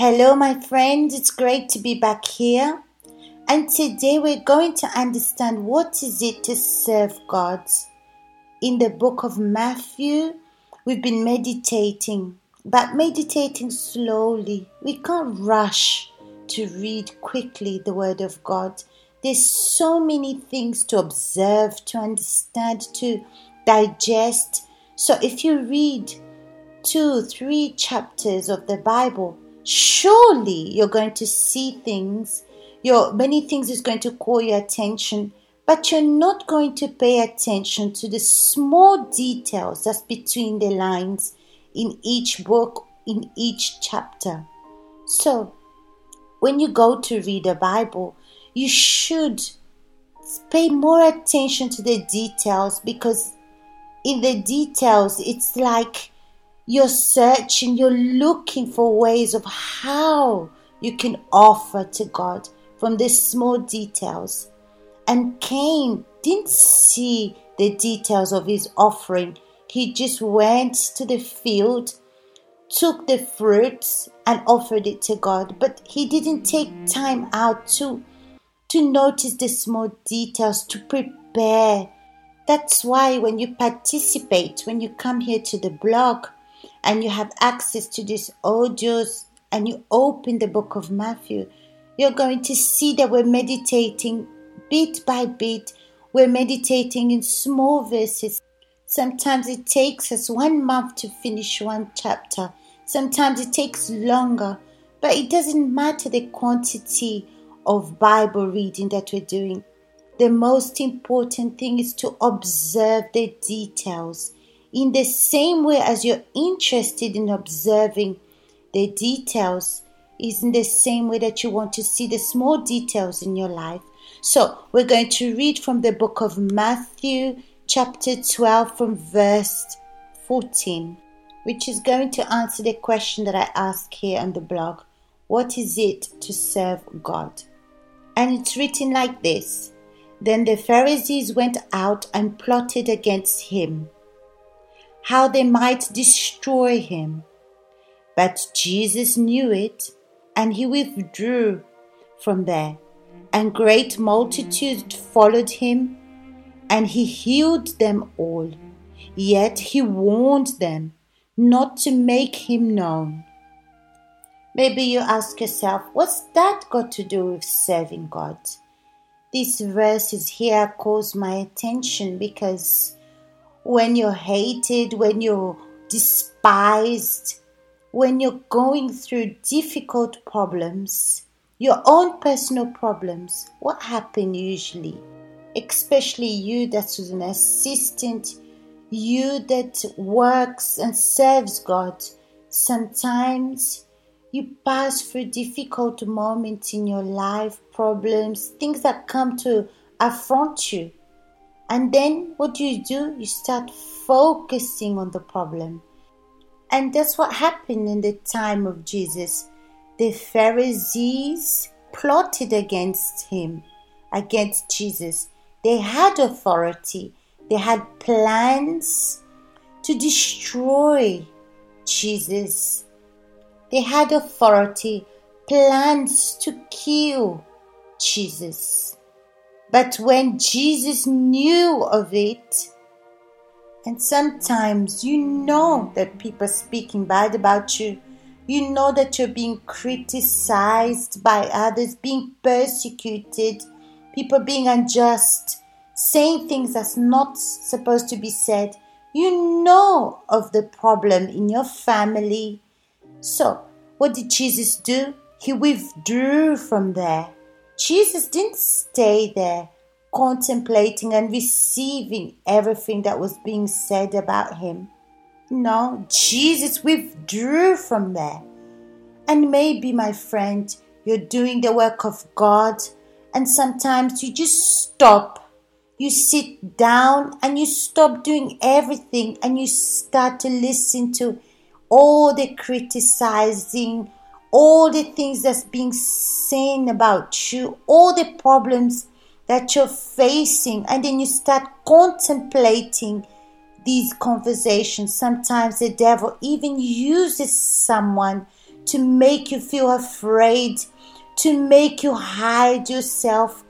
Hello, my friends. It's great to be back here. And today we're going to understand what is it to serve God. In the book of Matthew, we've been meditating, but meditating slowly. We can't rush to read quickly the word of God. There's so many things to observe, to understand, to digest. So if you read two, three chapters of the Bible, surely you're going to see things. Your many things is going to call your attention, but you're not going to pay attention to the small details that's between the lines in each book, in each chapter. So, when you go to read the Bible, you should pay more attention to the details because in the details it's like you're searching, you're looking for ways of how you can offer to God from the small details. And Cain didn't see the details of his offering. He just went to the field, took the fruits, and offered it to God. But he didn't take time out to, to notice the small details, to prepare. That's why when you participate, when you come here to the blog, and you have access to these audios and you open the book of Matthew, you're going to see that we're meditating bit by bit. We're meditating in small verses. Sometimes it takes us one month to finish one chapter. Sometimes it takes longer. But it doesn't matter the quantity of Bible reading that we're doing. The most important thing is to observe the details in the same way as you're interested in observing the details, is in the same way that you want to see the small details in your life. So, we're going to read from the book of Matthew, chapter 12, from verse 14, which is going to answer the question that I ask here on the blog What is it to serve God? And it's written like this Then the Pharisees went out and plotted against him how they might destroy him. But Jesus knew it, and he withdrew from there. And great multitudes followed him, and he healed them all. Yet he warned them not to make him known. Maybe you ask yourself, what's that got to do with serving God? These verses here calls my attention because when you're hated, when you're despised, when you're going through difficult problems, your own personal problems, what happens usually? Especially you that's an assistant, you that works and serves God. Sometimes you pass through difficult moments in your life, problems, things that come to affront you. And then what do you do? You start focusing on the problem. And that's what happened in the time of Jesus. The Pharisees plotted against him, against Jesus. They had authority, they had plans to destroy Jesus. They had authority, plans to kill Jesus. But when Jesus knew of it, and sometimes you know that people are speaking bad about you, you know that you're being criticized by others, being persecuted, people being unjust, saying things that's not supposed to be said. You know of the problem in your family. So, what did Jesus do? He withdrew from there. Jesus didn't stay there contemplating and receiving everything that was being said about him. No, Jesus withdrew from there. And maybe, my friend, you're doing the work of God, and sometimes you just stop. You sit down and you stop doing everything and you start to listen to all the criticizing, all the things that's being said about you, all the problems that you're facing, and then you start contemplating these conversations. Sometimes the devil even uses someone to make you feel afraid, to make you hide yourself.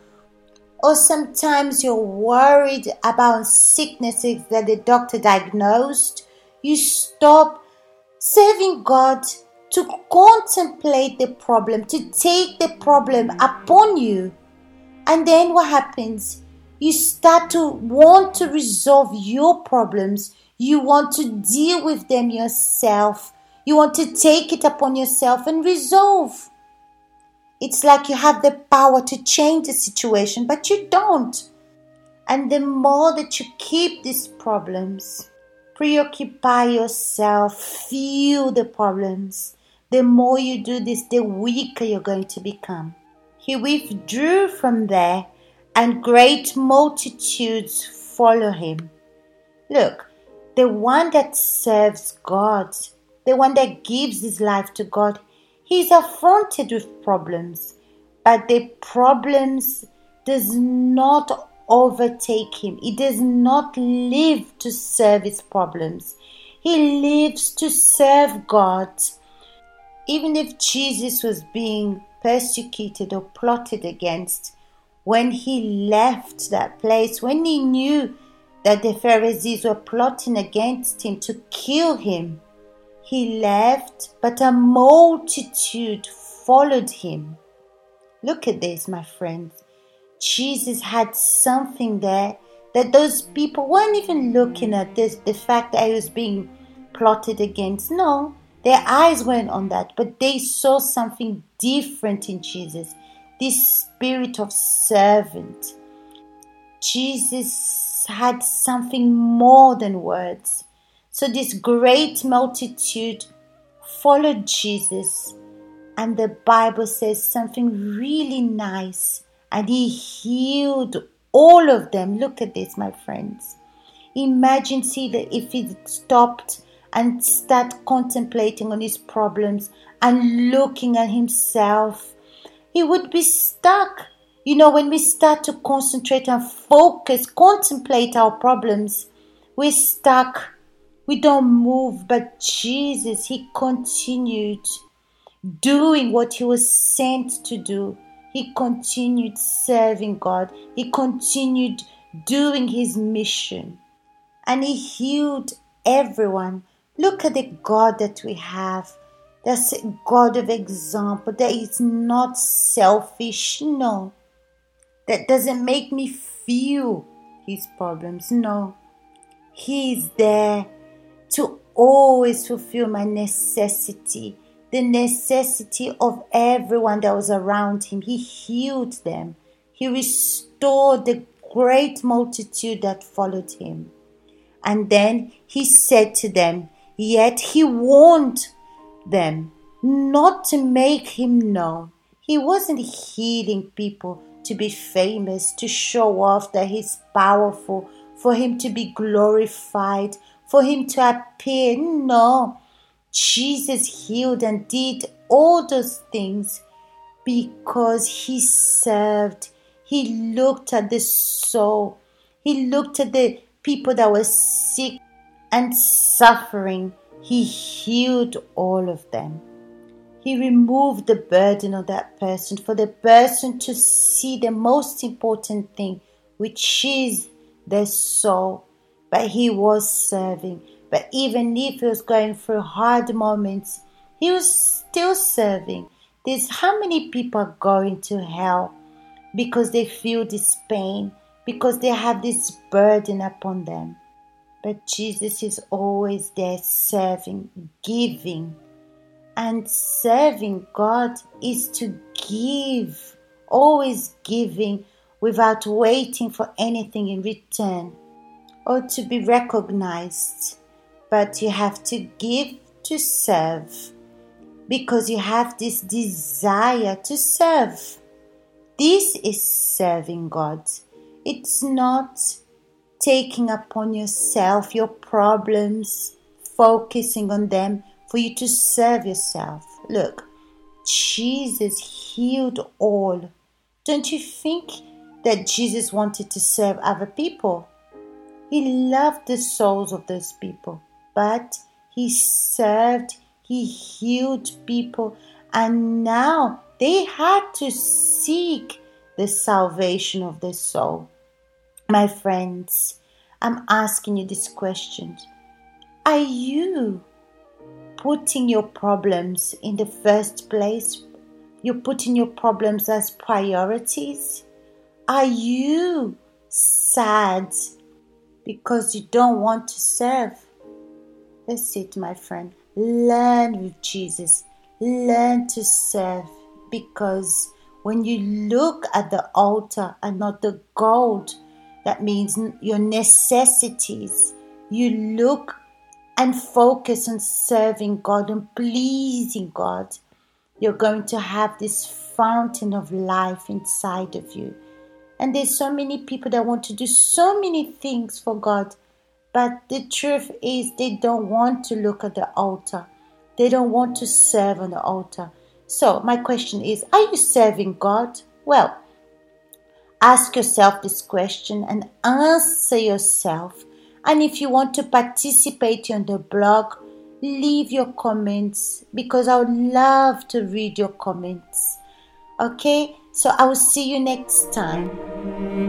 Or sometimes you're worried about sicknesses that the doctor diagnosed. You stop serving God to contemplate the problem, to take the problem upon you. And then what happens? You start to want to resolve your problems. You want to deal with them yourself. You want to take it upon yourself and resolve. It's like you have the power to change the situation, but you don't. And the more that you keep these problems, preoccupy yourself, feel the problems, the more you do this, the weaker you're going to become. He withdrew from there, and great multitudes follow him. Look, the one that serves God, the one that gives his life to God, he's affronted with problems, but the problems does not overtake him. He does not live to serve his problems. He lives to serve God. Even if Jesus was being persecuted or plotted against, when he left that place, when he knew that the Pharisees were plotting against him to kill him, he left, but a multitude followed him. Look at this, my friends. Jesus had something there that those people weren't even looking at this, the fact that he was being plotted against. No, their eyes weren't on that, but they saw something different in Jesus this spirit of servant. Jesus had something more than words. So, this great multitude followed Jesus, and the Bible says something really nice, and he healed all of them. Look at this, my friends. Imagine, see that if he stopped and start contemplating on his problems and looking at himself, he would be stuck. You know, when we start to concentrate and focus, contemplate our problems, we're stuck. We don't move. But Jesus, He continued doing what He was sent to do. He continued serving God. He continued doing His mission. And He healed everyone Look at the God that we have. That's a God of example. That is not selfish. No. That doesn't make me feel his problems. No. He is there to always fulfill my necessity, the necessity of everyone that was around him. He healed them, he restored the great multitude that followed him. And then he said to them, Yet he warned them not to make him known. He wasn't healing people to be famous, to show off that he's powerful, for him to be glorified, for him to appear. No. Jesus healed and did all those things because he served. He looked at the soul. He looked at the people that were sick and suffering, He healed all of them. He removed the burden of that person for the person to see the most important thing, which is their soul. But He was serving. But even if He was going through hard moments, He was still serving. There's how many people are going to hell because they feel this pain, because they have this burden upon them. But Jesus is always there serving, giving. And serving God is to give, always giving without waiting for anything in return or to be recognized. But you have to give to serve because you have this desire to serve. This is serving God. It's not taking upon yourself your problems, focusing on them for you to serve yourself. Look, Jesus healed all. Don't you think that Jesus wanted to serve other people? He loved the souls of those people, but he served, He healed people, and now they had to seek the salvation of their soul. My friends, I'm asking you this question Are you putting your problems in the first place? You're putting your problems as priorities? Are you sad because you don't want to serve? That's it, my friend. Learn with Jesus. Learn to serve because when you look at the altar and not the gold, that means your necessities, you look and focus on serving God and pleasing God, you're going to have this fountain of life inside of you. And there's so many people that want to do so many things for God, but the truth is they don't want to look at the altar. They don't want to serve on the altar. So, my question is Are you serving God? Well, ask yourself this question and answer yourself. And if you want to participate on the blog, leave your comments because I would love to read your comments. Okay, so I will see you next time.